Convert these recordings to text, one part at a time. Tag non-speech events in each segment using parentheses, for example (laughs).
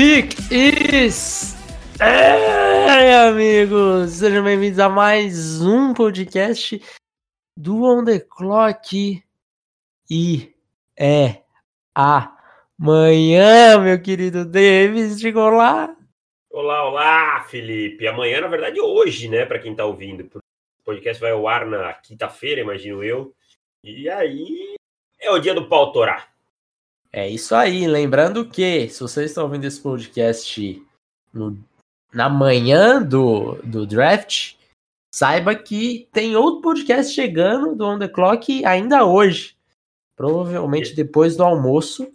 Pick is. É, amigos! Sejam bem-vindos a mais um podcast do On The Clock. E é amanhã, meu querido Davis. Chegou lá? Olá, olá, Felipe. Amanhã, na verdade, hoje, né, para quem tá ouvindo. O podcast vai ao ar na quinta-feira, imagino eu. E aí é o dia do pau torar. É isso aí. Lembrando que, se vocês estão ouvindo esse podcast no, na manhã do, do draft, saiba que tem outro podcast chegando do On The Clock ainda hoje. Provavelmente depois do almoço.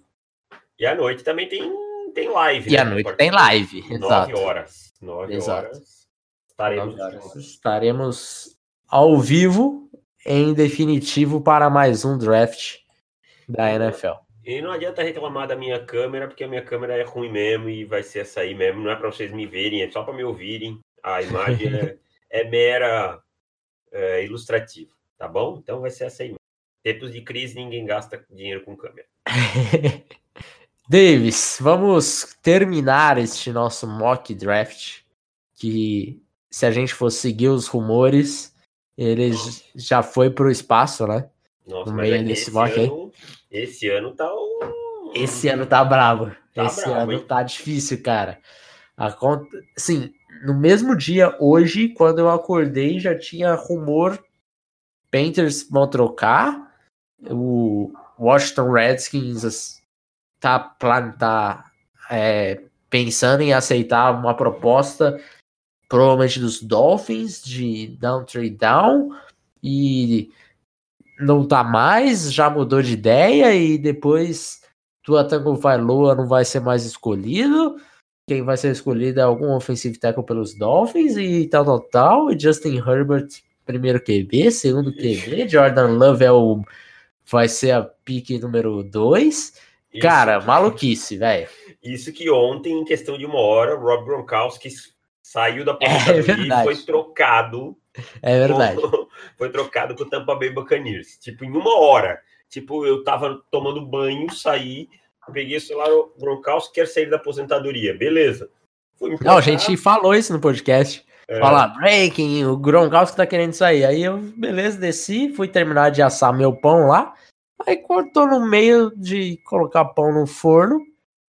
E à noite também tem, tem live. E né? à noite tem live. Nove Exato. horas. Nove Exato. horas. Estaremos horas. Estaremos ao vivo, em definitivo, para mais um draft da NFL. E não adianta reclamar da minha câmera, porque a minha câmera é ruim mesmo e vai ser essa aí mesmo. Não é para vocês me verem, é só para me ouvirem. A (laughs) imagem é, é mera é, ilustrativa, tá bom? Então vai ser essa aí mesmo. Tempos de crise, ninguém gasta dinheiro com câmera. (laughs) Davis, vamos terminar este nosso mock draft. Que se a gente for seguir os rumores, ele j- já foi pro espaço, né? Nossa, No meio é desse esse mock aí. Esse ano tá um... Esse ano tá brabo. Tá Esse brabo, ano hein? tá difícil, cara. A conta, assim, no mesmo dia, hoje, quando eu acordei, já tinha rumor. Panthers vão trocar. O Washington Redskins tá, tá é, pensando em aceitar uma proposta, provavelmente dos Dolphins, de down trade down. E não tá mais, já mudou de ideia e depois Tua Tango Vailoa não vai ser mais escolhido. Quem vai ser escolhido é algum offensive tackle pelos Dolphins e tal, tal, tal. E Justin Herbert, primeiro QB, segundo QB. Jordan Love é o, vai ser a pique número 2. Isso Cara, que- maluquice, velho. Isso que ontem, em questão de uma hora, o Rob Gronkowski saiu da (laughs) É aposentadoria e foi trocado. É verdade. com- foi trocado com o Tampa Bay Buccaneers. Tipo, em uma hora. Tipo, eu tava tomando banho, saí, peguei o celular, o Gronkowski quer sair da aposentadoria. Beleza. Não, a gente falou isso no podcast. é, Fala, breaking, o Gronkowski tá querendo sair. Aí eu, beleza, desci, fui terminar de assar meu pão lá. Aí cortou no meio de colocar pão no forno.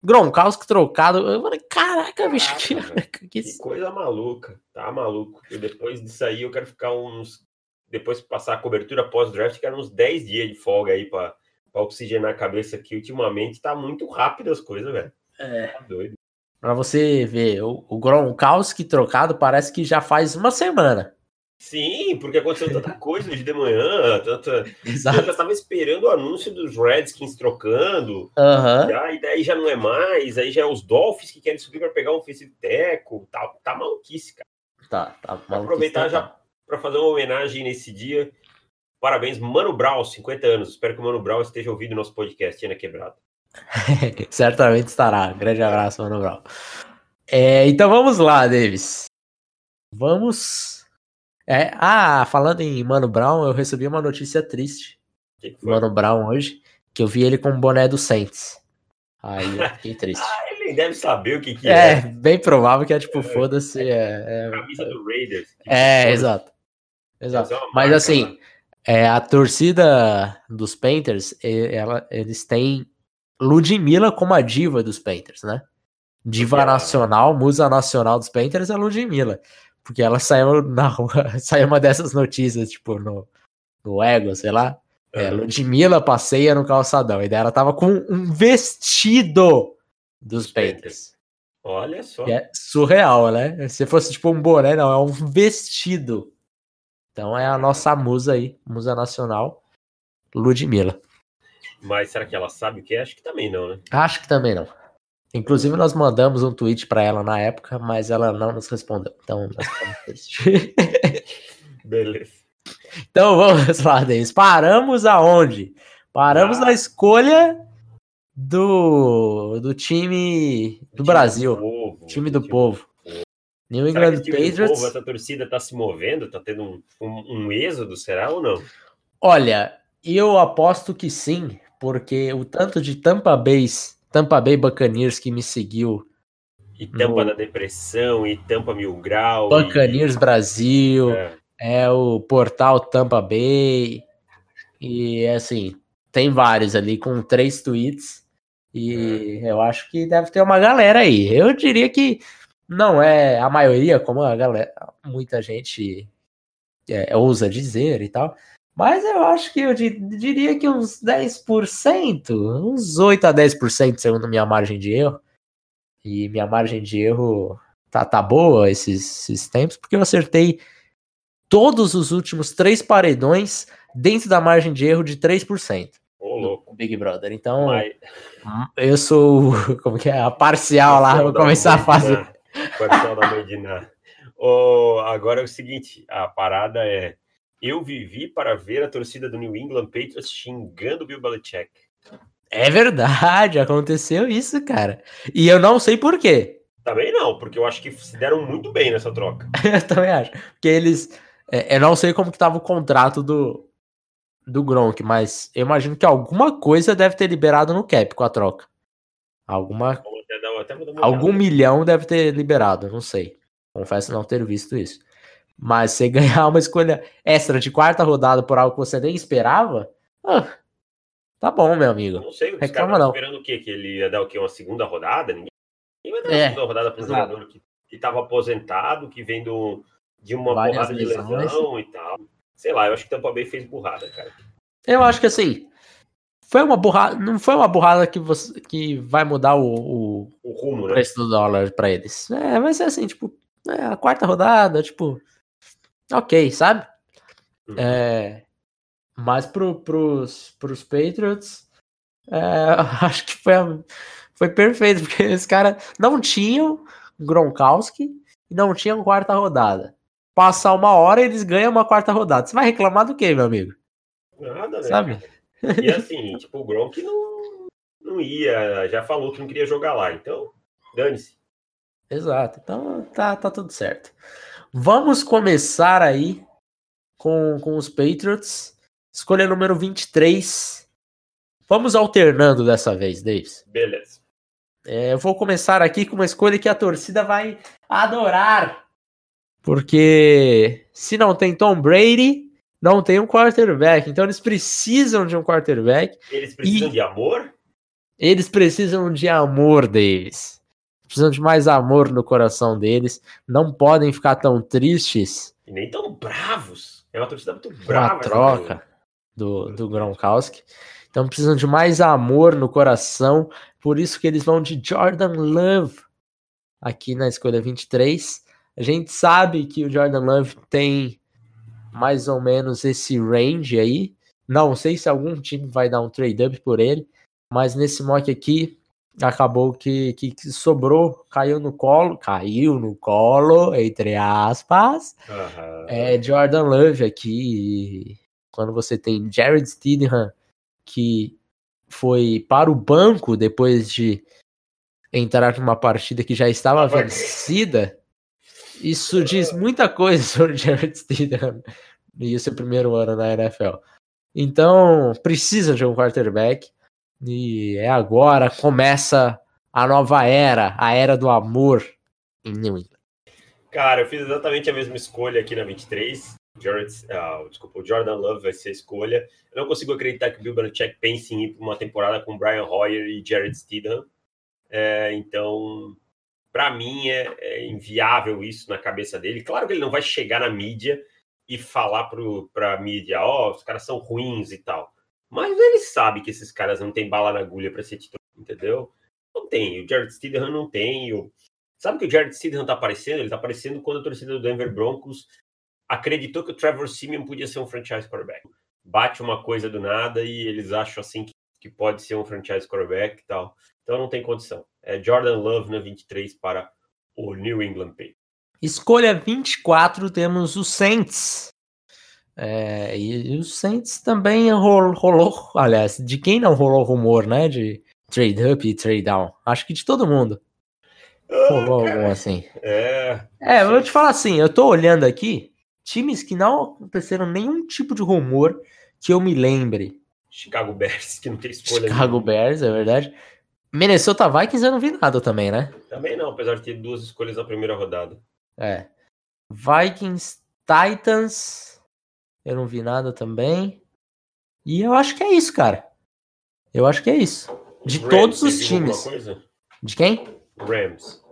Gronkowski trocado. Eu falei, caraca, bicho, que, (laughs) que Que coisa maluca, tá maluco. E depois disso aí, eu quero ficar uns. Depois que passar a cobertura pós-draft, quero uns 10 dias de folga aí pra, pra oxigenar a cabeça aqui. Ultimamente tá muito rápido as coisas, velho. É. Tá doido. Pra você ver, o, o Gronkowski trocado parece que já faz uma semana. Sim, porque aconteceu tanta (laughs) coisa hoje de manhã, tanta. Eu Exato. já estava esperando o anúncio dos Redskins trocando, Aham. já, e daí já não é mais, aí já é os Dolphins que querem subir para pegar um offensive tackle, tá, tá maluquice, cara. Tá, tá. Vou maluquice aproveitar já total. Para fazer uma homenagem nesse dia. Parabéns, Mano Brown, 50 anos. Espero que o Mano Brown esteja ouvindo nosso podcast aí na quebrada. (laughs) Certamente estará. Grande abraço, Mano Brown. É, então vamos lá, Davis. Vamos. É, ah, falando em Mano Brown, eu recebi uma notícia triste? Mano Brown hoje, que eu vi ele com o boné do Saints. Aí eu fiquei (laughs) triste. Ah, ele nem deve saber o que, que É, é. bem provável que é tipo, foda-se. É, é, Camisa do Raiders. é, exato. Exato. É Mas marca, assim, né? é, a torcida dos Panthers, e- ela, eles têm Ludmilla como a diva dos Panthers, né? Diva ela- nacional, musa nacional dos Panthers é Ludmilla. Porque ela saiu na rua, (laughs) saiu uma dessas notícias, tipo, no, no Ego, sei lá. É. Ludmilla passeia no calçadão. E daí ela tava com um vestido dos Dos Panthers. Olha só. É surreal, né? Se fosse tipo um boné, não, é um vestido. Então é a nossa musa aí, musa nacional, Ludmilla. Mas será que ela sabe o que é? Acho que também não, né? Acho que também não. Inclusive, nós mandamos um tweet pra ela na época, mas ela não nos respondeu. Então, nós ficamos tristes. (laughs) Beleza. então vamos lá, Denis. Paramos aonde? Paramos Ah. na escolha do, do time do Time Brasil. povo, time do time povo. New England Patriots. povo, essa torcida tá se movendo? Tá tendo um, um, um êxodo, será ou não? Olha, eu aposto que sim, porque o tanto de Tampa Bay, Tampa Bay Buccaneers que me seguiu E Tampa no... da Depressão, e Tampa Mil Grau. Buccaneers e... Brasil, é. é. o portal Tampa Bay. E assim, tem vários ali com três tweets. E é. eu acho que deve ter uma galera aí. Eu diria que não é a maioria, como a galera, muita gente é, ousa dizer e tal. Mas eu acho que eu diria que uns 10%, uns 8 a 10% segundo minha margem de erro. E minha margem de erro tá, tá boa esses, esses tempos, porque eu acertei todos os últimos três paredões dentro da margem de erro de 3%. Ô, louco. Big Brother. Então, Mas... eu sou, (laughs) como que é, a parcial lá, vou começar a fazer. Da Medina. Oh, agora é o seguinte, a parada é eu vivi para ver a torcida do New England Patriots xingando o Bill Belichick. É verdade, aconteceu isso, cara. E eu não sei por quê. Também não, porque eu acho que se deram muito bem nessa troca. (laughs) eu também acho. Porque eles. É, eu não sei como que tava o contrato do, do Gronk, mas eu imagino que alguma coisa deve ter liberado no cap com a troca. Alguma. Algum milhão deve ter liberado, não sei. Confesso não ter visto isso. Mas você (laughs) ganhar uma escolha extra de quarta rodada por algo que você nem esperava, ah, tá bom, meu amigo. Não sei, Reclama caras esperando o quê? Que ele ia dar o quê? Uma segunda rodada? Ninguém vai dar é, uma segunda rodada para um jogador que estava aposentado, que vem do, de uma Várias porrada de lesão e tal. Sei lá, eu acho que Tampa Bay fez burrada, cara. Eu acho que assim, foi uma burrada, não foi uma burrada que você que vai mudar o, o, o rumo, o preço né? do dólar para eles. É, vai ser assim, tipo, é, a quarta rodada, tipo, ok, sabe? Uhum. É, mas pro, pros, pros Patriots, é, (laughs) acho que foi, foi perfeito, porque os caras não tinham Gronkowski e não tinham quarta rodada. Passar uma hora eles ganham uma quarta rodada. Você vai reclamar do quê, meu amigo? Nada, né? Sabe? E assim, tipo, o Gronk não, não ia, já falou que não queria jogar lá, então dane-se. Exato, então tá, tá tudo certo. Vamos começar aí com, com os Patriots. Escolha número 23. Vamos alternando dessa vez, Davis. Beleza. É, eu vou começar aqui com uma escolha que a torcida vai adorar. Porque se não tem Tom Brady, não tem um quarterback. Então eles precisam de um quarterback. Eles precisam de amor? Eles precisam de amor, Davis precisam de mais amor no coração deles, não podem ficar tão tristes. E nem tão bravos. É uma torcida muito brava. A troca do, do Gronkowski. Então precisam de mais amor no coração, por isso que eles vão de Jordan Love aqui na escolha 23. A gente sabe que o Jordan Love tem mais ou menos esse range aí. Não sei se algum time vai dar um trade up por ele, mas nesse mock aqui acabou que, que, que, sobrou, caiu no colo, caiu no colo, entre aspas, uhum. é Jordan Love aqui. Quando você tem Jared Stidham, que foi para o banco depois de entrar numa partida que já estava vencida, isso diz muita coisa (laughs) sobre Jared Stidham e o seu primeiro ano na NFL. Então, precisa de um quarterback. E é agora, começa a nova era, a era do amor em New England. Cara, eu fiz exatamente a mesma escolha aqui na 23. Jared, uh, desculpa, o Jordan Love vai ser a escolha. Eu não consigo acreditar que o Bill Belichick pense em ir para uma temporada com Brian Hoyer e Jared Stidham. É, então, para mim, é, é, inviável isso na cabeça dele. Claro que ele não vai chegar na mídia e falar para a mídia, ó, oh, os caras são ruins e tal. Mas ele sabe que esses caras não tem bala na agulha para ser titular, entendeu? Não tem. O Jared Stidham não tem. O... Sabe que o Jared Stidham tá aparecendo? Ele tá aparecendo quando a torcida do Denver Broncos acreditou que o Trevor Simeon podia ser um franchise quarterback. Bate uma coisa do nada e eles acham assim que, que pode ser um franchise quarterback e tal. Então não tem condição. É Jordan Love na 23 para o New England Patriots. Escolha 24 temos o Saints. É, e, e o Saints também rolou, rolou, aliás, de quem não rolou rumor, né? De trade up e trade down? Acho que de todo mundo. Ah, rolou algum assim. É. É, eu vou te falar assim, eu tô olhando aqui, times que não aconteceram nenhum tipo de rumor que eu me lembre. Chicago Bears, que não tem escolha. Chicago nenhuma. Bears, é verdade. Minnesota Vikings eu não vi nada também, né? Também não, apesar de ter duas escolhas na primeira rodada. É. Vikings, Titans, eu não vi nada também. E eu acho que é isso, cara. Eu acho que é isso. De Rams, todos os times. De quem? Rams.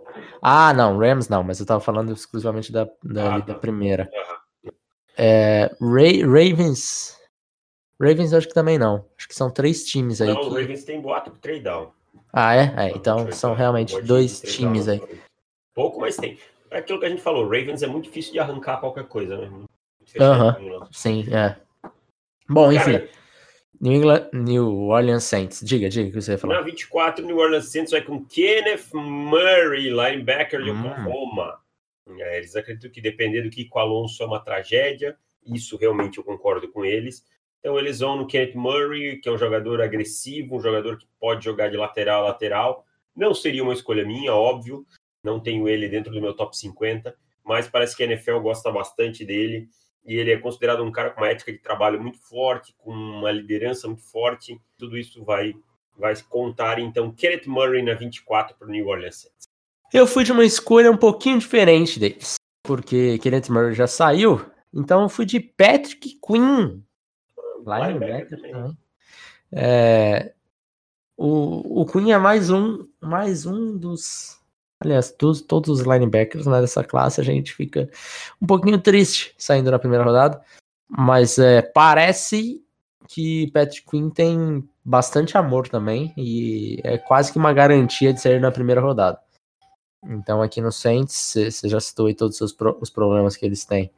Ah, não, Rams não, mas eu tava falando exclusivamente da, da, Ah, da tá. primeira. É, Ra- Ravens. Ravens eu acho que também não. Acho que são três times aí. Não, o que- Ravens tem boato pro trade down. Ah, é? É, então são realmente dois times aí. Pouco, mas tem. É aquilo que a gente falou, Ravens é muito difícil de arrancar qualquer coisa, né? Aham. Fechadinho lá. Sim, é. Bom, enfim. Cara, New, England, New Orleans Saints. Diga, diga o que você ia na falar. 24, New Orleans Saints vai com Kenneth Murray, linebacker de Hum. Oklahoma. É, eles acreditam que depender do Kiko Alonso é uma tragédia. Isso realmente eu concordo com eles. Então eles vão no Kenneth Murray, que é um jogador agressivo, um jogador que pode jogar de lateral a lateral. Não seria uma escolha minha, óbvio. Não tenho ele dentro do meu top 50, mas parece que a NFL gosta bastante dele. E ele é considerado um cara com uma ética de trabalho muito forte, com uma liderança muito forte. Tudo isso vai, vai contar. Então, Kenneth Murray na 24 para o New Orleans Saints. Eu fui de uma escolha um pouquinho diferente deles. Porque Kenneth Murray já saiu. Então eu fui de Patrick Quinn. Linebacker também. também. É, o, o Quinn é mais um, mais um dos. Aliás, dos, todos os linebackers né, dessa classe, a gente fica um pouquinho triste saindo na primeira rodada. Mas é, parece que Patrick Quinn tem bastante amor também. E é quase que uma garantia de sair na primeira rodada. Então aqui no Saints, você já citou aí todos os, pro- os problemas que eles têm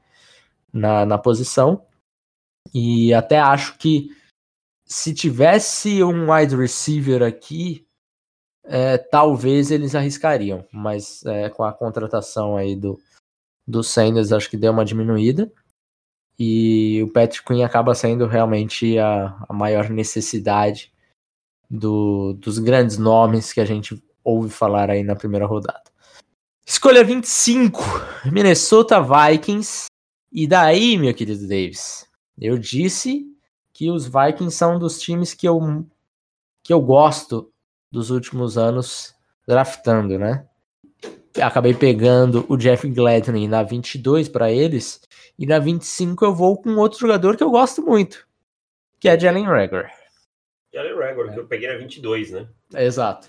na, na posição. E até acho que se tivesse um wide receiver aqui, é, talvez eles arriscariam. Mas é, com a contratação aí do, do Sanders, acho que deu uma diminuída. E o Patrick Quinn acaba sendo realmente a, a maior necessidade do, dos grandes nomes que a gente ouve falar aí na primeira rodada. Escolha 25, Minnesota Vikings. E daí, meu querido Davis, eu disse que os Vikings são dos times que eu, que eu gosto dos últimos anos draftando, né? Acabei pegando o Jeff Gladney na 22 para eles. E na 25 eu vou com outro jogador que eu gosto muito, que é Jalen Rager. Jalen Rager, que eu peguei na 22, né? Exato.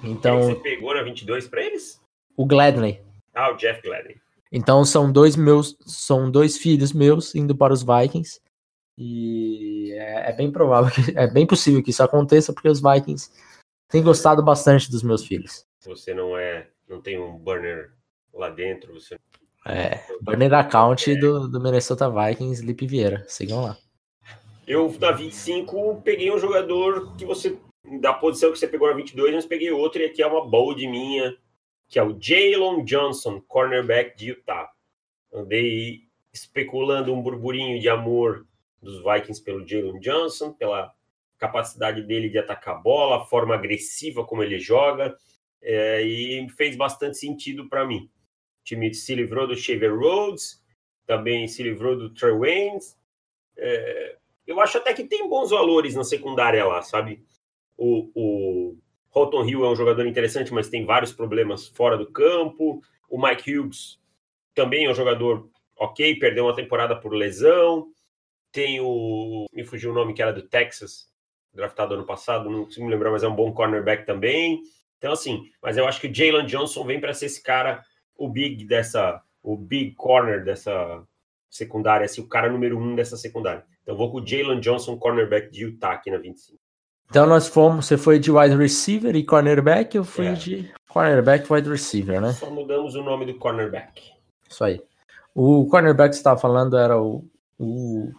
Quem Então, que você pegou na 22 para eles? o Gladney. Ah, o Jeff Gladney. Então são dois meus, são dois filhos meus indo para os Vikings. E é, é bem provável que é bem possível que isso aconteça porque os Vikings têm gostado bastante dos meus filhos. Você não é, não tem um burner lá dentro, você É, burner account do, do Minnesota Vikings, Lipe Vieira. Sigam lá. Eu, na 25, peguei um jogador que você, da posição que você pegou na 22, mas peguei outro, e aqui é uma bold minha, que é o Jalen Johnson, cornerback de Utah. Andei especulando um burburinho de amor dos Vikings pelo Jalen Johnson, pela capacidade dele de atacar a bola, a forma agressiva como ele joga, é, e fez bastante sentido para mim. O time se livrou do Shaver Rhodes, também se livrou do Trey Waynes, é, eu acho até que tem bons valores na secundária lá, sabe? O, o Holton Hill é um jogador interessante, mas tem vários problemas fora do campo. O Mike Hughes também é um jogador ok, perdeu uma temporada por lesão. Tem o. Me fugiu o nome que era do Texas, draftado ano passado, não consigo me lembrar, mas é um bom cornerback também. Então, assim, mas eu acho que o Jalen Johnson vem para ser esse cara, o big dessa. O big corner dessa secundária, assim, o cara número um dessa secundária. Então, vou com o Jalen Johnson, cornerback de Utah aqui na 25. Então nós fomos, você foi de wide receiver e cornerback, eu fui É. de cornerback e wide receiver, né? Só mudamos o nome do cornerback. Isso aí. O cornerback que você estava falando era o, o-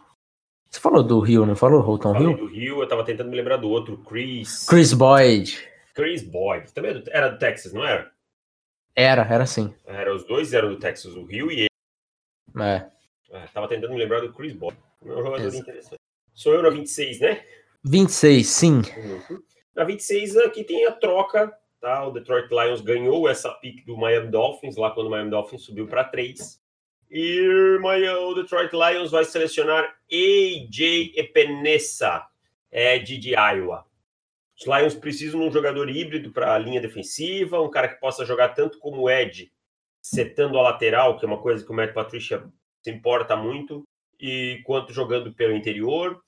Você falou do Rio, não falou? Holton Hill? do Rio, eu tava tentando me lembrar do outro, Chris. Chris Boyd. Chris Boyd. Também é era do Texas, não era? Era, era sim. Era, os dois eram do Texas, o Rio e ele. É. Ah, tava tentando me lembrar do Chris Boyd. É um jogador interessante. Sou eu na 26, né? 26, sim. Uhum. Na 26 aqui tem a troca, tá? O Detroit Lions ganhou essa pick do Miami Dolphins, lá quando o Miami Dolphins subiu para 3. E o Detroit Lions vai selecionar AJ Epinesa, é de, de Iowa. Os Lions precisam de um jogador híbrido para a linha defensiva, um cara que possa jogar tanto como Ed, setando a lateral, que é uma coisa que o Matt Patricia se importa muito, e quanto jogando pelo interior.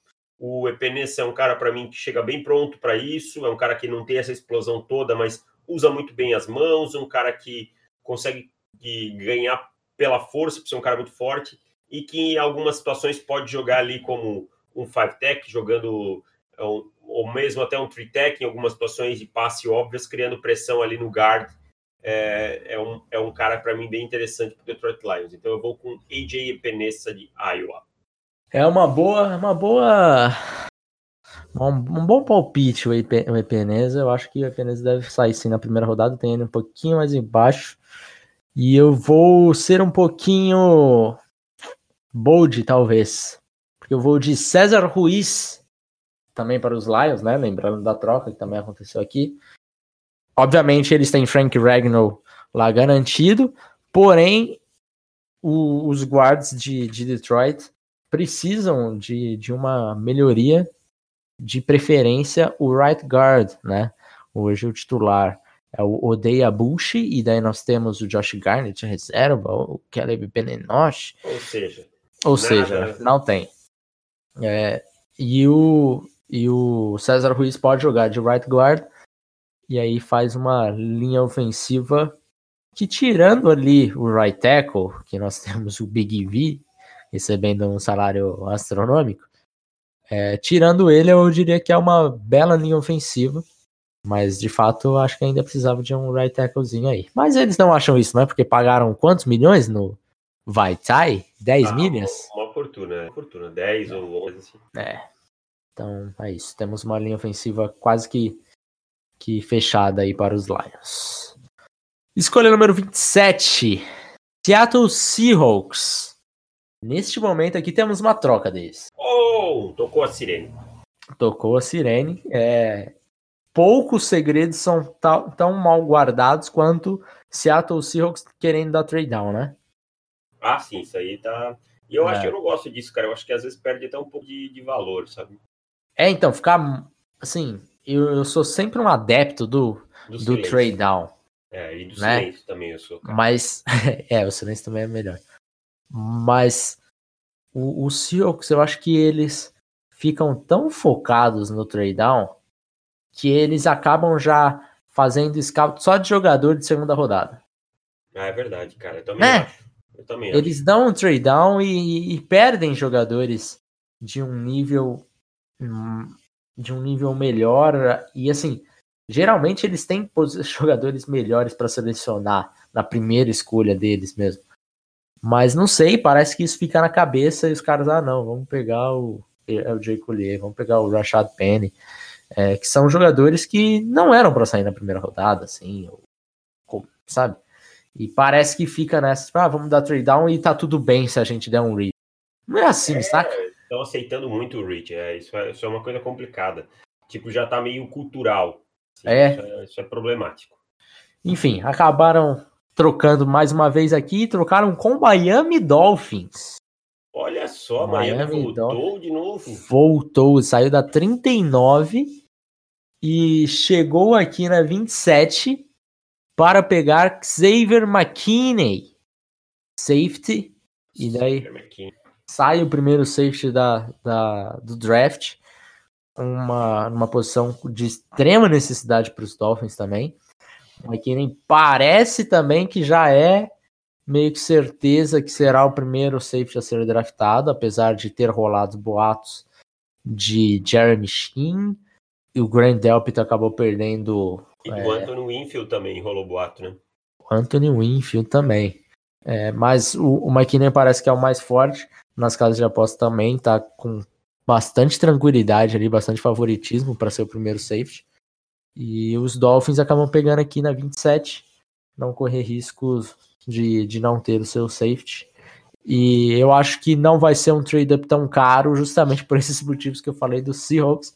O Epenesa é um cara para mim que chega bem pronto para isso, é um cara que não tem essa explosão toda, mas usa muito bem as mãos, um cara que consegue ganhar pela força, por ser um cara muito forte, e que em algumas situações pode jogar ali como um five tech, jogando ou mesmo até um three tech em algumas situações de passe óbvias, criando pressão ali no guard. É, é um, é um cara para mim bem interessante para o Detroit Lions. Então eu vou com AJ Epenesa de Iowa. É uma boa, uma boa, um, um bom palpite o Epenesa. Eu acho que o Epenesa deve sair sim na primeira rodada, tem ele um pouquinho mais embaixo. E eu vou ser um pouquinho bold, talvez. Porque eu vou de César Ruiz, também para os Lions, né? Lembrando da troca que também aconteceu aqui. Obviamente eles têm Frank Ragnall lá garantido, porém o, os guards de, de Detroit precisam de, de uma melhoria, de preferência o right guard, né? Hoje o titular é o Odeia Bush, e daí nós temos o Josh Garnett reserva, o Caleb Benenosh. Ou seja, ou seja, não tem. É, e, o, e o César Ruiz pode jogar de right guard, e aí faz uma linha ofensiva que tirando ali o right tackle, que nós temos o Big V, recebendo um salário astronômico. É, tirando ele, eu diria que é uma bela linha ofensiva. Mas de fato, acho que ainda precisava de um right tacklezinho aí. Mas eles não acham isso, não é? Porque pagaram quantos milhões no Vaitai? 10 ah, milhas? Uma, uma fortuna, uma fortuna. 10 é. ou 11 assim. É. Então é isso. Temos uma linha ofensiva quase que, que fechada aí para os Lions. Escolha número 27. Seattle Seahawks. Neste momento aqui temos uma troca deles. Oh, tocou a sirene. Tocou a sirene. É, poucos segredos são tão, tão mal guardados quanto Seattle Seahawks querendo dar trade down, né? Ah, sim, isso aí tá. E eu é. acho que eu não gosto disso, cara. Eu acho que às vezes perde até um pouco de, de valor, sabe? É, então, ficar. Assim, eu, eu sou sempre um adepto do, do, do trade down. É, e do né? silêncio também eu sou. Cara. Mas, (laughs) é, o silêncio também é melhor. Mas o, o Seahawks, eu acho que eles ficam tão focados no trade down que eles acabam já fazendo scout só de jogador de segunda rodada. Ah, é verdade, cara. Eu também é. acho. Eu também eles acho. dão um trade down e, e, perdem jogadores de um nível hum, de um nível melhor e assim geralmente eles têm (laughs) jogadores melhores para selecionar na primeira escolha deles mesmo. Mas não sei, parece que isso fica na cabeça e os caras, ah, não, vamos pegar o, o Jay Collier, vamos pegar o Rashad Penny, é, que são jogadores que não eram para sair na primeira rodada, assim, ou, sabe? E parece que fica nessa, tipo, ah, vamos dar trade down e tá tudo bem se a gente der um read. Não é assim, é, saca? Estão aceitando muito o reach, é, isso, é, isso é uma coisa complicada. Tipo, já tá meio cultural. Assim, é. Isso, é. Isso é problemático. Enfim, acabaram trocando mais uma vez aqui, trocaram com Miami Dolphins. Olha só, Miami, Miami voltou de novo. Voltou, saiu da 39 e chegou aqui na 27 para pegar Xavier McKinney. Safety. E daí sai o primeiro safety da, da, do draft. Uma, uma posição de extrema necessidade para os Dolphins também. McKinnon parece também que já é meio que certeza que será o primeiro safety a ser draftado, apesar de ter rolado boatos de Jeremy Sheen e o Grant Delpit acabou perdendo. E é, o Anthony Winfield também rolou boato, né? O Anthony Winfield também. É, mas o, o McKinnon parece que é o mais forte. Nas casas de aposta também tá com bastante tranquilidade ali, bastante favoritismo para ser o primeiro safety. E os Dolphins acabam pegando aqui na 27, não correr riscos de, de não ter o seu safety. E eu acho que não vai ser um trade-up tão caro, justamente (laughs) por esses motivos que eu falei dos Seahawks,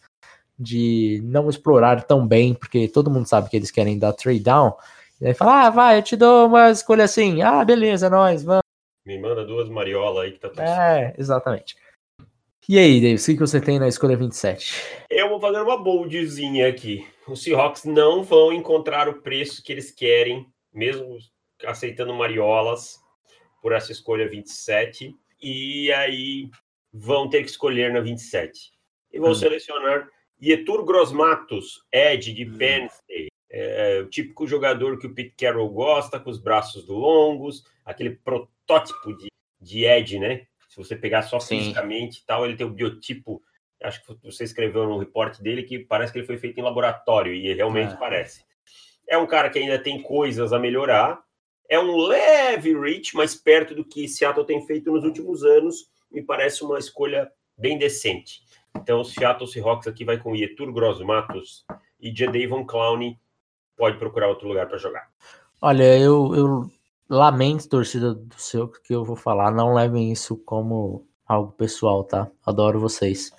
de não explorar tão bem, porque todo mundo sabe que eles querem dar trade down. E aí fala, ah, vai, eu te dou uma escolha assim. Ah, beleza, nós, vamos. Me manda duas mariolas aí que tá tudo É, exatamente. E aí, Davis, o que você tem na escolha 27? Eu vou fazer uma boldzinha aqui. Os Seahawks não vão encontrar o preço que eles querem, mesmo aceitando mariolas, por essa escolha 27. E aí vão ter que escolher na 27. E vão hum. selecionar Yetur Grosmatos, Ed de hum. Penn State. É, o típico jogador que o Pete Carroll gosta, com os braços longos, aquele protótipo de, de Ed, né? Se você pegar só Sim. fisicamente e tal, ele tem o biotipo. Acho que você escreveu no reporte dele que parece que ele foi feito em laboratório, e realmente é. parece. É um cara que ainda tem coisas a melhorar. É um leve reach, mais perto do que Seattle tem feito nos últimos anos. Me parece uma escolha bem decente. Então, o Seattle Seahawks aqui vai com Yetur Gross Matos e Jadavon Clowney. Pode procurar outro lugar para jogar. Olha, eu, eu lamento, torcida do seu, que eu vou falar. Não levem isso como algo pessoal, tá? Adoro vocês.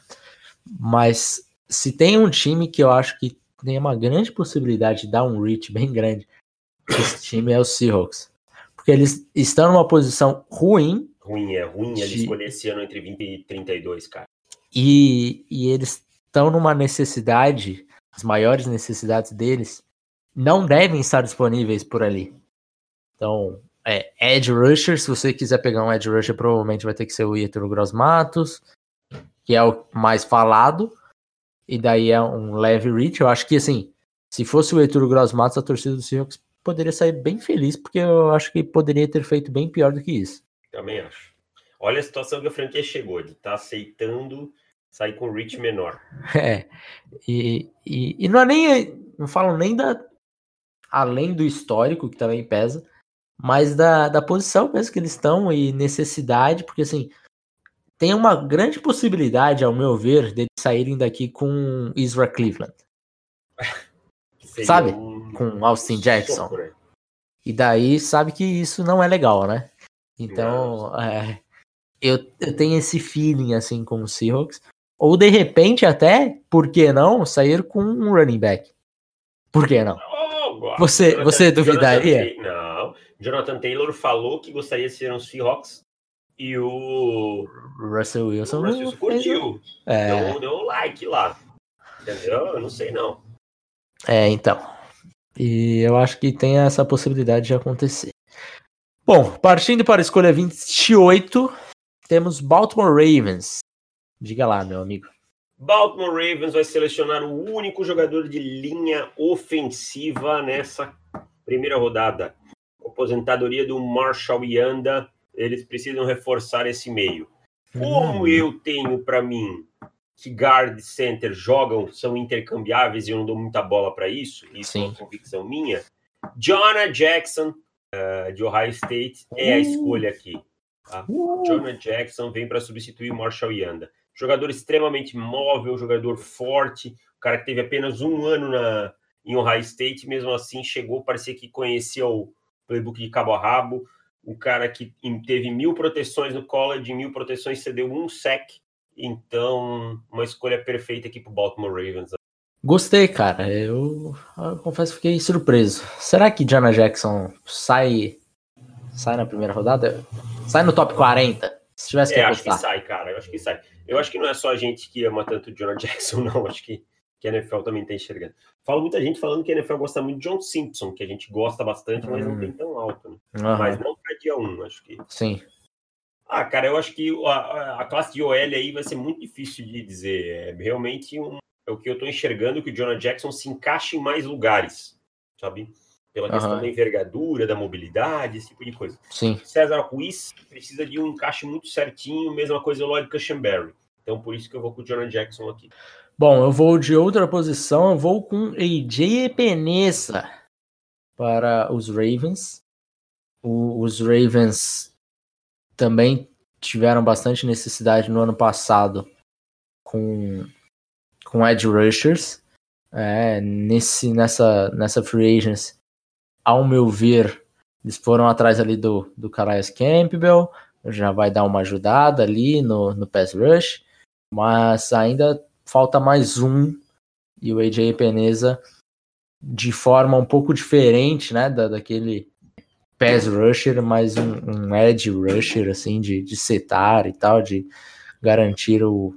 Mas se tem um time que eu acho que tem uma grande possibilidade de dar um reach bem grande, esse time é o Seahawks. Porque eles estão numa posição ruim. Ruim, é ruim de... ele escolher esse ano entre 20 e 32, cara. E, e eles estão numa necessidade, as maiores necessidades deles não devem estar disponíveis por ali. Então, é, Edge Rusher, se você quiser pegar um Edge Rusher, provavelmente vai ter que ser o Ítalo Gross Matos, que é o mais falado, e daí é um leve reach. Eu acho que, assim, se fosse o Ítalo Gross Matos, a torcida do Seahawks poderia sair bem feliz, porque eu acho que poderia ter feito bem pior do que isso. Também acho. Olha a situação que a franquia chegou, de estar tá aceitando sair com reach menor. (laughs) É, e, e, e não é nem, não falo nem da, além do histórico, que também pesa, mas da, da posição mesmo que eles estão e necessidade, porque assim, tem uma grande possibilidade, ao meu ver, deles saírem daqui com Israel Cleveland. sabe? Um... Com Austin Jackson. E daí sabe que isso não é legal, né? Então, é, eu, eu tenho esse feeling assim com o Seahawks. Ou de repente até, por que não, sair com um running back? Por que não? Oh, você, Jonathan, você duvidaria? Jonathan, não. Jonathan Taylor falou que gostaria de ser um Seahawks e o Russell Wilson, o Russell Wilson curtiu. É. Deu, deu um like lá. Entendeu? Eu não sei não. É, então. E eu acho que tem essa possibilidade de acontecer. Bom, partindo para a escolha 28, temos Baltimore Ravens. Diga lá, meu amigo. Baltimore Ravens vai selecionar o único jogador de linha ofensiva nessa primeira rodada. Aposentadoria do Marshall Yanda. Eles precisam reforçar esse meio. Como hum. eu tenho para mim que guard center jogam, são intercambiáveis e eu não dou muita bola para isso, isso Sim. é uma convicção minha. Jonah Jackson, uh, de Ohio State, é a escolha aqui. Tá? Uh. Jonah Jackson vem para substituir Marshall Yanda. Jogador extremamente móvel, jogador forte, o cara que teve apenas um ano na, em Ohio State, mesmo assim chegou, parecia que conhecia o playbook de cabo a rabo. O cara que teve mil proteções no college, mil proteções, cedeu um sec. Então, uma escolha perfeita aqui para o Baltimore Ravens. Gostei, cara. Eu, eu, confesso que fiquei surpreso. Será que Jana Jackson sai sai na primeira rodada? Sai no top 40? Se tivesse que é, apostar. acho que sai, cara. Eu acho que sai. Eu acho que não é só a gente que ama tanto o Jonah (laughs) Jackson, não. Acho que, que a NFL também está enxergando. Fala muita gente falando que a NFL gosta muito de John Simpson, que a gente gosta bastante, mas hum. não tem tão alto. Né? Uhum. Mas não dia 1, acho que. Sim. Ah, cara, eu acho que a, a classe de OL aí vai ser muito difícil de dizer. É realmente um, é o que eu estou enxergando que o Jonah Jackson se encaixa em mais lugares, sabe? pela questão uhum. da envergadura, da mobilidade, esse tipo de coisa. Sim. César Ruiz precisa de um encaixe muito certinho, mesma coisa o Lloyd Cushenberry. Então, por isso que eu vou com o Jonah Jackson aqui. Bom, eu vou de outra posição, eu vou com AJ Epenesa para os Ravens. O, os Ravens também tiveram bastante necessidade no ano passado com, com edge rushers. É, nesse, nessa, nessa free agency ao meu ver, eles foram atrás ali do, do Calais Campbell, já vai dar uma ajudada ali no, no pass rush, mas ainda falta mais um, e o AJ Peneza de forma um pouco diferente, né, da, daquele pass rusher, mas um, um edge rusher, assim, de, de setar e tal, de garantir o,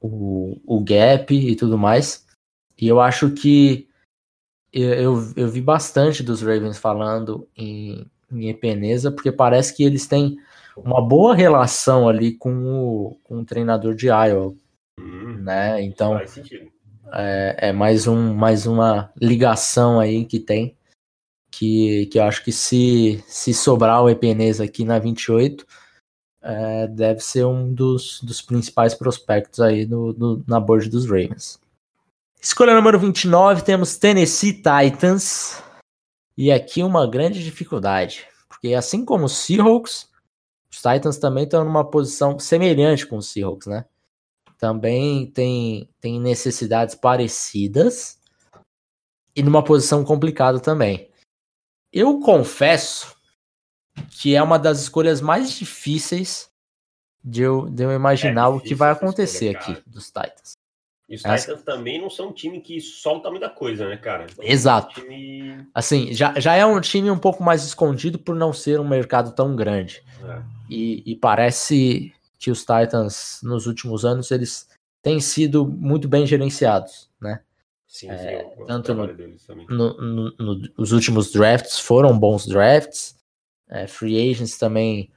o, o gap e tudo mais. E eu acho que eu, eu, eu vi bastante dos Ravens falando em, em Epeneza, porque parece que eles têm uma boa relação ali com o, com o treinador de Iowa, hum, né? Então é, é, mais, um, mais uma ligação aí que tem, que, que eu acho que se, se sobrar o Epeneza aqui na 28, é, deve ser um dos, dos principais prospectos aí no, na board dos Ravens. Escolha número 29, temos Tennessee Titans. E aqui uma grande dificuldade, porque assim como os Seahawks, os Titans também estão numa posição semelhante com os Seahawks, né? Também tem, tem necessidades parecidas e numa posição complicada também. Eu confesso que é uma das escolhas mais difíceis de eu, de eu imaginar é o que vai acontecer escolha, aqui dos Titans. E os. Titans também não são um time que solta muita coisa, né, cara? Exato. Um time... Assim, já, já é um time um pouco mais escondido por não ser um mercado tão grande. É. E, e, parece que os Titans, nos últimos anos, eles têm sido muito bem gerenciados, né? Sim, é, tanto no, no, no, no, os últimos drafts foram bons drafts, é, free agents também,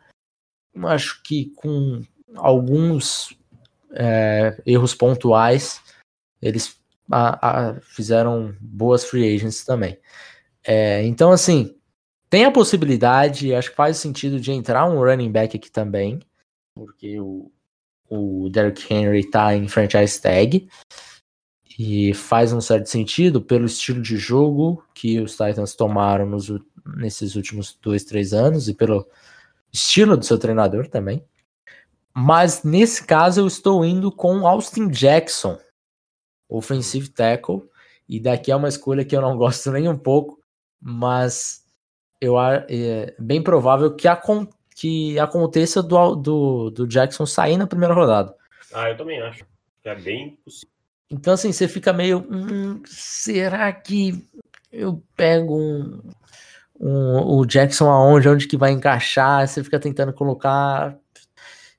acho que com alguns é, erros pontuais, eles a, a, fizeram boas free agents também. É, então, assim, tem a possibilidade, acho que faz sentido de entrar um running back aqui também, porque o, o Derrick Henry tá em franchise tag. E faz um certo sentido pelo estilo de jogo que os Titans tomaram nos, nesses últimos dois, três anos e pelo estilo do seu treinador também. Mas nesse caso eu estou indo com Austin Jackson, offensive tackle, e daqui é uma escolha que eu não (laughs) gosto nem um pouco, mas eu é bem provável que, acon que aconteça do, do, do Jackson sair na primeira rodada. Ah, eu também acho. É bem possível. Então, assim, você fica meio. Hum, será que eu pego um, um, o Jackson aonde? Onde que vai encaixar? Você fica tentando colocar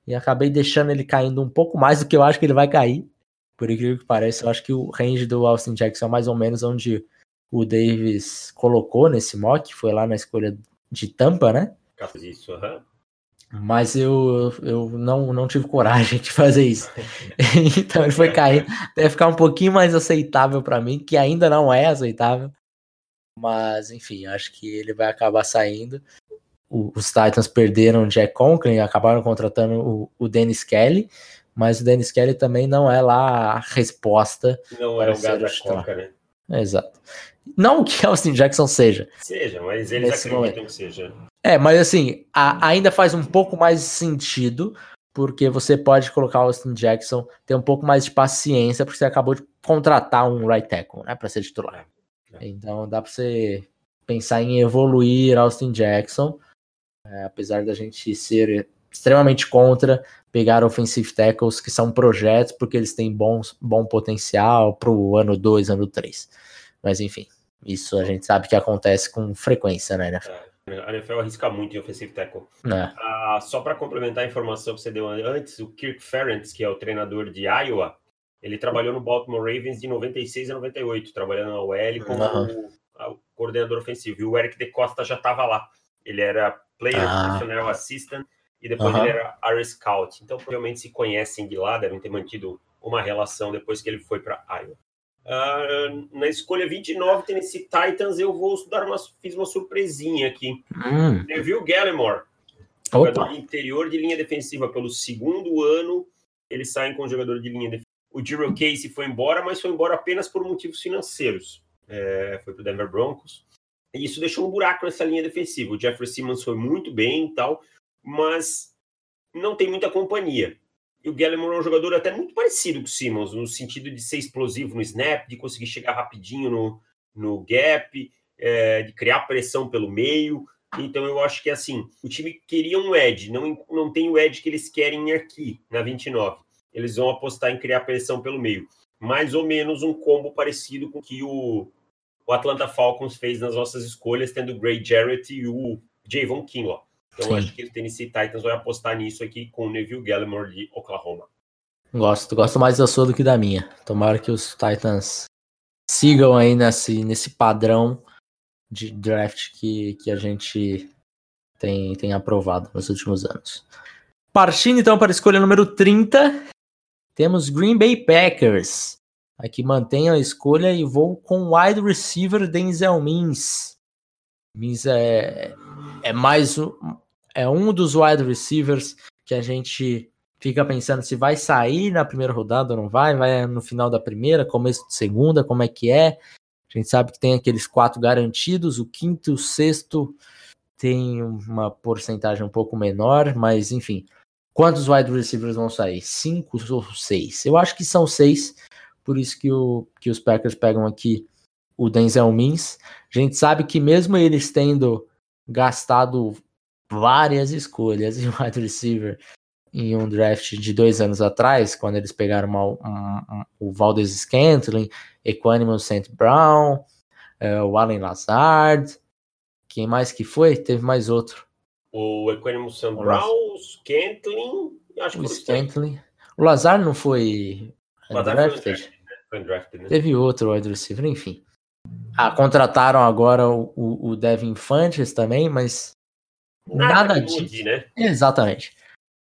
e acabei deixando ele caindo um pouco mais do que eu acho que ele vai cair. Por incrível que pareça, eu acho que o range do Austin Jackson é mais ou menos onde o Davis colocou nesse mock, foi lá na escolha de Tampa, né? Isso, uhum. Mas eu, eu não, não tive coragem de fazer isso. (laughs) então ele foi cair deve ficar um pouquinho mais aceitável para mim, que ainda não é aceitável. Mas, enfim, acho que ele vai acabar saindo os Titans perderam o Jack Conklin acabaram contratando o, o Dennis Kelly, mas o Dennis Kelly também não é lá a resposta. Não é o gato da coca, né? Exato. Não que (laughs) Austin Jackson seja. Seja, mas eles acreditam momento. que seja. É, mas assim, a, ainda faz um pouco mais sentido, porque você pode colocar o Austin Jackson, ter um pouco mais de paciência, porque você acabou de contratar um right tackle, né, para ser titular. É. Então dá para você pensar em evoluir Austin Jackson é, apesar da gente ser extremamente contra pegar offensive tackles que são projetos porque eles têm bons, bom potencial para o ano 2, ano 3. Mas enfim, isso a gente sabe que acontece com frequência, né? É, a NFL arrisca muito em offensive tackle. É. Ah, só para complementar a informação que você deu antes, o Kirk Ferentz, que é o treinador de Iowa, ele trabalhou no Baltimore Ravens de 96 a 98, trabalhando na OL como uhum. o, o coordenador ofensivo. E o Eric De Costa já estava lá. Ele era player, ah. personnel assistant, e depois ele era Air Scout. Então, provavelmente se conhecem de lá, devem ter mantido uma relação depois que ele foi para Iowa. Uh, na escolha 29, Tennessee Titans, eu vou dar uma, fiz uma surpresinha aqui. Hum. Neville Gallimore, jogador interior de linha defensiva pelo segundo ano, eles saem com jogador de linha defensiva. O Jiro Casey foi embora, mas foi embora apenas por motivos financeiros. É, foi para o Denver Broncos. E isso deixou um buraco nessa linha defensiva. O Jeffrey Simmons foi muito bem e tal, mas não tem muita companhia. E o Gallimore é um jogador até muito parecido com o Simmons, no sentido de ser explosivo no snap, de conseguir chegar rapidinho no, no gap, é, de criar pressão pelo meio. Então eu acho que assim, o time queria um edge, não, não tem o edge que eles querem aqui na 29. Eles vão apostar em criar pressão pelo meio. Mais ou menos um combo parecido com que o, o Atlanta Falcons fez nas nossas escolhas, tendo o Gray Jarrett e o Javon Kinlaw. Então Sim. acho que o Tennessee Titans vai apostar nisso aqui com o Neville Gallimore de Oklahoma. Gosto, gosto mais da sua do que da minha. Tomara que os Titans sigam aí nesse, nesse padrão de draft que, que a gente tem, tem aprovado nos últimos anos. Partindo então para a escolha número 30, temos Green Bay Packers. Aqui mantenho a escolha e vou com wide receiver Denzel Mims. Mims é, é mais um, é um dos wide receivers que a gente fica pensando se vai sair na primeira rodada ou não vai, vai no final da primeira, começo de segunda, como é que é. A gente sabe que tem aqueles quatro garantidos, o quinto e o sexto tem uma porcentagem um pouco menor, mas enfim. Quantos wide receivers vão sair? Cinco ou seis? Eu acho que são seis, por isso que, o, que os Packers pegam aqui o Denzel Mims. A gente sabe que mesmo eles tendo gastado várias escolhas em (laughs) wide receiver em um draft de dois anos atrás, quando eles pegaram uma, um, um, o Valdez Scantling, Equanimus St. Brown, uh, o Allen Lazard, quem mais que foi? Teve mais outro. O Equanimus St. Brown, o Scantling, acho que o Scantling. O Lazard não foi undrafted? Foi undrafted, né? Teve outro wide receiver, enfim. Ah, contrataram agora o, o, o Devin Fantes também, mas nada, nada disso. né? Exatamente.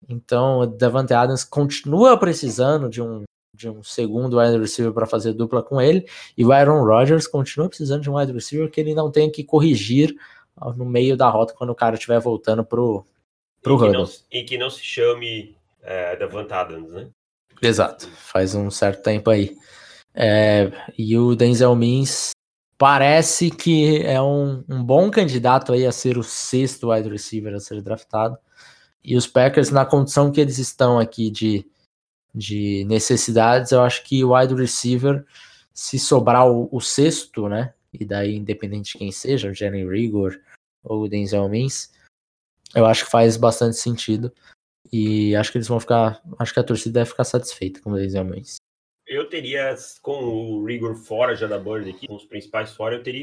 Então, o Devante Adams continua precisando de um, de um segundo wide receiver para fazer dupla com ele, e o Aaron Rodgers continua precisando de um wide receiver que ele não tenha que corrigir no meio da rota quando o cara estiver voltando pro, pro e, que não, e que não se chame é, Devante Adams, né? Exato, faz um certo tempo aí. É, e o Denzel Mims parece que é um, um bom candidato aí a ser o sexto wide receiver a ser draftado. E os Packers, na condição que eles estão aqui de, de necessidades, eu acho que o wide receiver, se sobrar o, o sexto, né? E daí, independente de quem seja, o Jalen Rigor ou o Denzel Mims, eu acho que faz bastante sentido. E acho que eles vão ficar. Acho que a torcida deve ficar satisfeita com o Denzel Mims. Eu teria, com o Rigor fora já da Bird aqui, com os principais fora, eu teria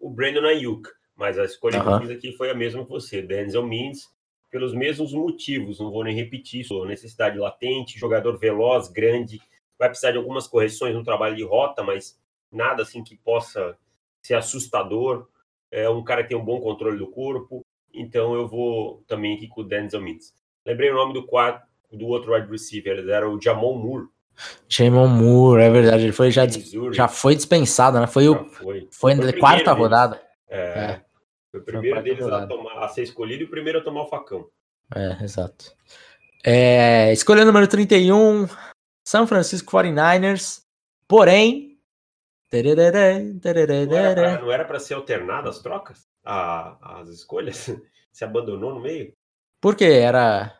o Brandon Ayuk. Mas a escolha que eu fiz aqui foi a mesma que você. Denzel Mims pelos mesmos motivos, não vou nem repetir isso, necessidade latente, jogador veloz, grande, vai precisar de algumas correções no trabalho de rota, mas nada assim que possa ser assustador. É um cara que tem um bom controle do corpo, então eu vou também aqui com o Denzel Mims. Lembrei o nome do quadro do outro wide receiver, era o Jamon Moore. Jamon Moore, é verdade, ele foi já, já foi dispensado, né? Foi o foi, foi, na quarta rodada. É, é. Foi o primeiro deles a, tomar, a, ser escolhido e o primeiro a tomar o facão. É, exato. É, escolha número 31, São Francisco 49ers. Porém. Não era para ser alternada as trocas? A, as escolhas? (laughs) Se abandonou no meio? Por quê? Era.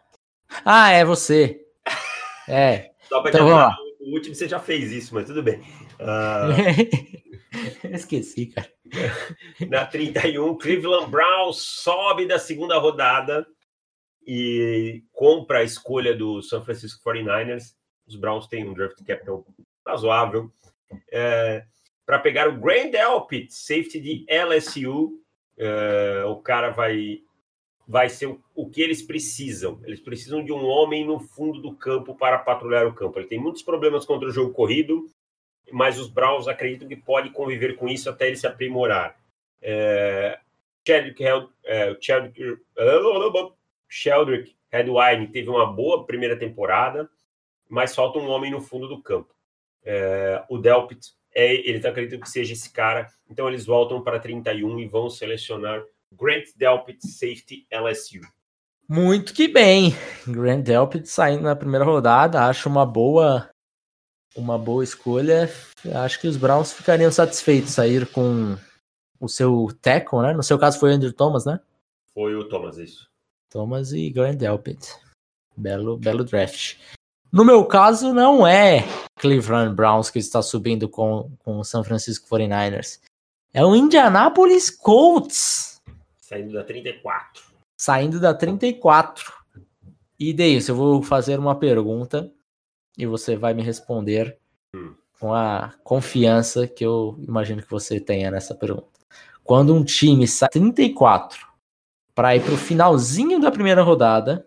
Ah, é você. (laughs) É. Só pra então, vamos lá. O último você já fez isso, mas tudo bem. Uh... (laughs) Esqueci, cara. (laughs) Na 31, Cleveland Browns sobe da segunda rodada e compra a escolha do San Francisco 49ers. Os Browns têm um draft capital razoável. É, para pegar o Grand Elpit, safety de LSU. É, o cara vai, vai ser o, o que eles precisam. Eles precisam de um homem no fundo do campo para patrulhar o campo. Ele tem muitos problemas contra o jogo corrido mas os Browns acreditam que pode conviver com isso até ele se aprimorar. É, Chadwick, é, Chadwick, Sheldrick Redwine teve uma boa primeira temporada, mas falta um homem no fundo do campo. É, o Delpit, é, eles acreditam que seja esse cara, então eles voltam para 31 e vão selecionar Grant Delpit, safety LSU. Muito que bem. Grant Delpit saindo na primeira rodada, acho uma boa uma boa escolha. Acho que os Browns ficariam satisfeitos sair com o seu tackle, né? No seu caso foi o Andrew Thomas, né? Foi o Thomas, isso. Thomas e Grant Delpit. Belo, belo draft. No meu caso, não é Cleveland Browns que está subindo com, com o San Francisco 49ers. É o Indianapolis Colts. Saindo da 34. Saindo da 34. E Deus, eu vou fazer uma pergunta e você vai me responder hum. com a confiança que eu imagino que você tenha nessa pergunta. Quando um time sai 34 para ir para o finalzinho da primeira rodada,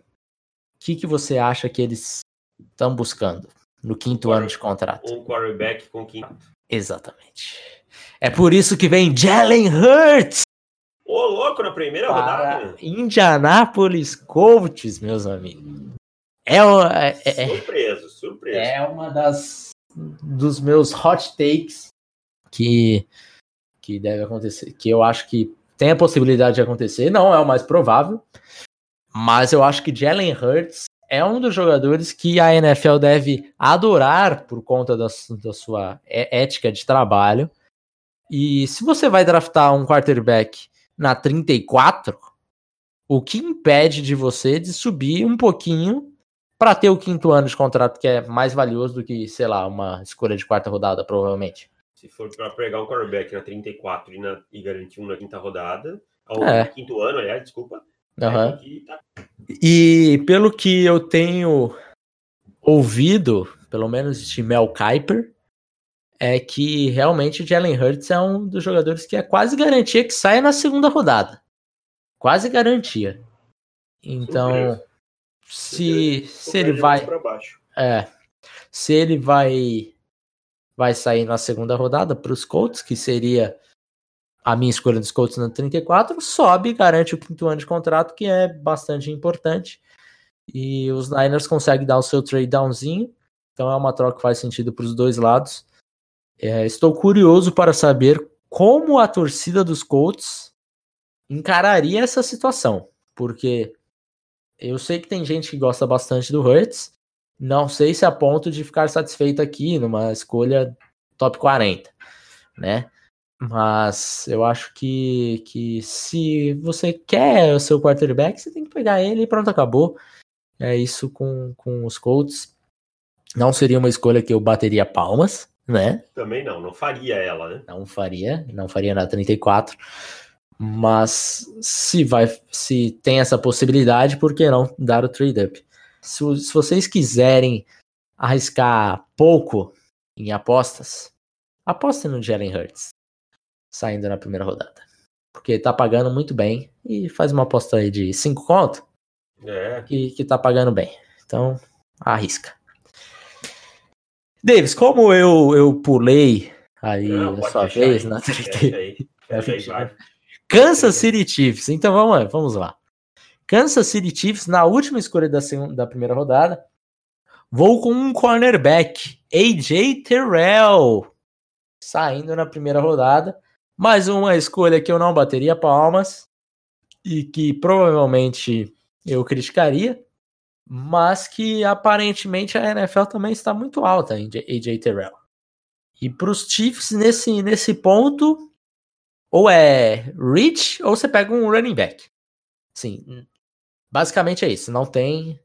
o que, que você acha que eles estão buscando no quinto um ano de contrato? Um quarterback com quinto. Exatamente. É por isso que vem Jalen Hurts. Ô, louco, na primeira para rodada. Indianapolis Colts, meus amigos. É, é, é, surpresa. É uma das dos meus hot takes que que deve acontecer, que eu acho que tem a possibilidade de acontecer, não é o mais provável, mas eu acho que Jalen Hurts é um dos jogadores que a NFL deve adorar por conta da, da sua ética de trabalho. E se você vai draftar um quarterback na 34, o que impede de você de subir um pouquinho para ter o quinto ano de contrato que é mais valioso do que, sei lá, uma escolha de quarta rodada, provavelmente? Se for para pegar um quarterback na 34 e, na, e garantir um na quinta rodada, ao é. quinto ano, aliás, desculpa. Uhum. tá... E pelo que eu tenho ouvido, pelo menos de Mel Kiper, é que realmente o Jalen Hurts é um dos jogadores que é quase garantia que saia na segunda rodada. Quase garantia. Então, se, se ele vai. É. Se ele vai. Vai sair na segunda rodada para os Colts, que seria a minha escolha dos Colts na 34, sobe garante o quinto ano de contrato, que é bastante importante. E os Niners conseguem dar o seu trade downzinho. Então é uma troca que faz sentido para os dois lados. É, estou curioso para saber como a torcida dos Colts encararia essa situação. Porque eu sei que tem gente que gosta bastante do Hurts. Não sei se a ponto de ficar satisfeito aqui numa escolha top 40, né? Mas eu acho que, que se você quer o seu quarterback, você tem que pegar ele e pronto, acabou. É isso com, com os Colts. Não seria uma escolha que eu bateria palmas, né? Também não, não faria ela, né? Não faria, não faria na 34. Mas se vai, se tem essa possibilidade, por que não dar o trade up? Se, se vocês quiserem arriscar pouco em apostas, apostem no Jalen Hurts saindo na primeira rodada. Porque tá pagando muito bem e faz uma aposta aí de 5 conto é. que, que tá pagando bem. Então, arrisca. Davis, como eu, eu pulei aí Não, a sua vez aí. na Kansas City Chiefs. Então vamos lá, vamos lá. Kansas City Chiefs, na última escolha da, segunda, da primeira rodada, vou com um cornerback, AJ Terrell, saindo na primeira rodada. Mais uma escolha que eu não bateria palmas e que provavelmente eu criticaria, mas que aparentemente a NFL também está muito alta em AJ Terrell. E para os Chiefs, nesse, nesse ponto, ou é reach ou você pega um running back. Sim, basicamente é isso. Não tem,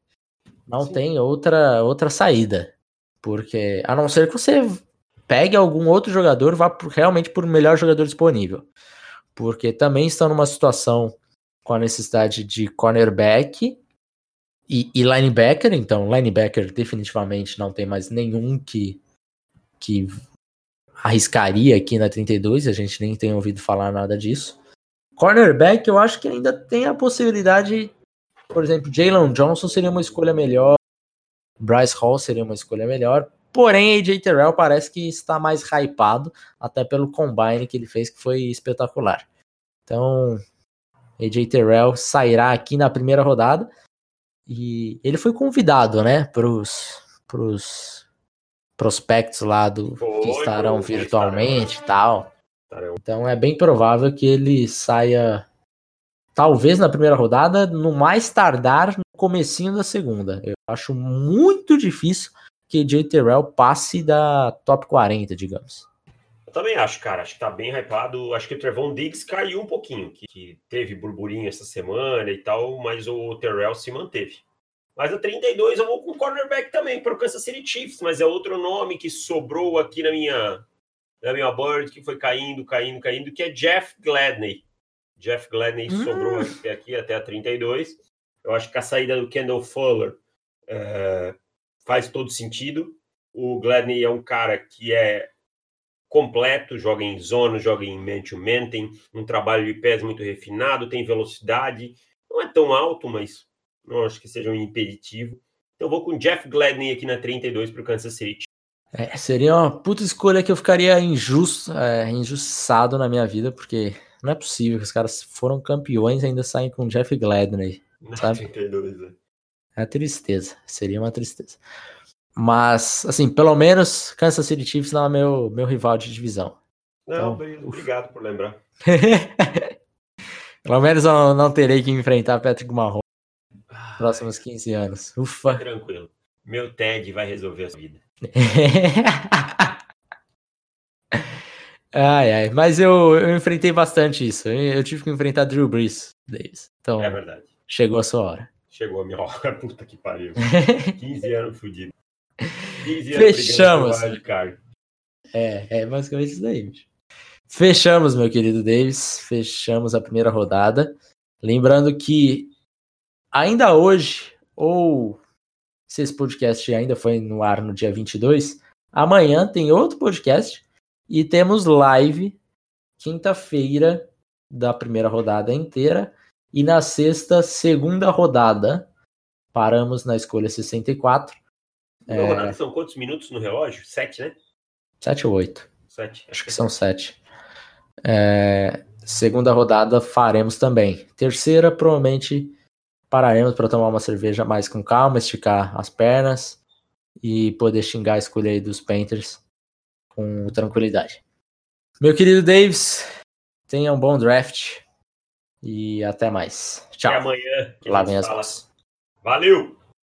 não Sim. tem outra, outra saída. Porque, a não ser que você pegue algum outro jogador, vá por, realmente por melhor jogador disponível. Porque também estão numa situação com a necessidade de cornerback e, e linebacker, então linebacker definitivamente não tem mais nenhum que, que arriscaria aqui na 32, a gente nem tem ouvido falar nada disso. Cornerback, eu acho que ainda tem a possibilidade, por exemplo, Jalen Johnson seria uma escolha melhor, Bryce Hall seria uma escolha melhor, Porém, AJ Terrell parece que está mais hypado, até pelo combine que ele fez, que foi espetacular. Então, AJ Terrell sairá aqui na primeira rodada. E ele foi convidado, né, para os prospectos lá do foi, que estarão foi, virtualmente e tal. Então é bem provável que ele saia talvez na primeira rodada, no mais tardar no comecinho da segunda. Eu acho muito difícil que J. Terrell passe da top 40, digamos. Eu também acho, cara. Acho que tá bem hypado. Acho que o Trevon Diggs caiu um pouquinho, que, que teve burburinho essa semana e tal, mas o Terrell se manteve. Mas a 32 eu vou com cornerback também, para o Kansas City Chiefs, mas é outro nome que sobrou aqui na minha, na minha board, que foi caindo, caindo, caindo, que é Jeff Gladney. Jeff Gladney hum. sobrou aqui, aqui, até a 32. Eu acho que a saída do Kendall Fuller é, faz todo sentido. O Gladney é um cara que é completo, joga em zona, joga em man-to-man, tem um trabalho de pés muito refinado, tem velocidade, não é tão alto, mas não acho que seja um impeditivo. Então vou com Jeff Gladney aqui na 32 para o Kansas City. É, seria uma puta escolha que eu ficaria injusto, é, injustiçado na minha vida, porque não é possível que os caras foram campeões e ainda saem com Jeff Gladney, sabe? 32, é. é tristeza, seria uma tristeza. Mas, assim, pelo menos Kansas City Chiefs não é meu, meu rival de divisão. Não, então, obrigado por lembrar. (laughs) pelo menos eu não terei que enfrentar Patrick Mahomes nos próximos 15 anos. Ufa. Tranquilo. Meu TED vai resolver a sua vida. (laughs) ai, ai. Mas eu, eu enfrentei bastante isso. Eu, eu, tive que enfrentar Drew Brees, Davis. Então, é verdade. Chegou a sua hora. Chegou a minha hora. (laughs) Puta que pariu. 15 anos fudido. 15 anos Fechamos. É, é basicamente isso daí. Bicho. Fechamos, meu querido Davis. Fechamos a primeira rodada. Lembrando que ainda hoje, ou se esse podcast ainda foi no ar no dia 22, amanhã tem outro podcast e temos live quinta-feira da primeira rodada inteira e na sexta, segunda rodada. Paramos na escolha 64. É... Rodada são quantos minutos no relógio? Sete, né? Sete ou oito? Sete. Acho que são sete. É... Segunda rodada faremos também. Terceira, provavelmente pararemos para tomar uma cerveja mais com calma, esticar as pernas e poder xingar a escolha aí dos Panthers com tranquilidade. Meu querido Davis, tenha um bom draft e até mais. Tchau. Até amanhã. Lá vem as mãos. Valeu!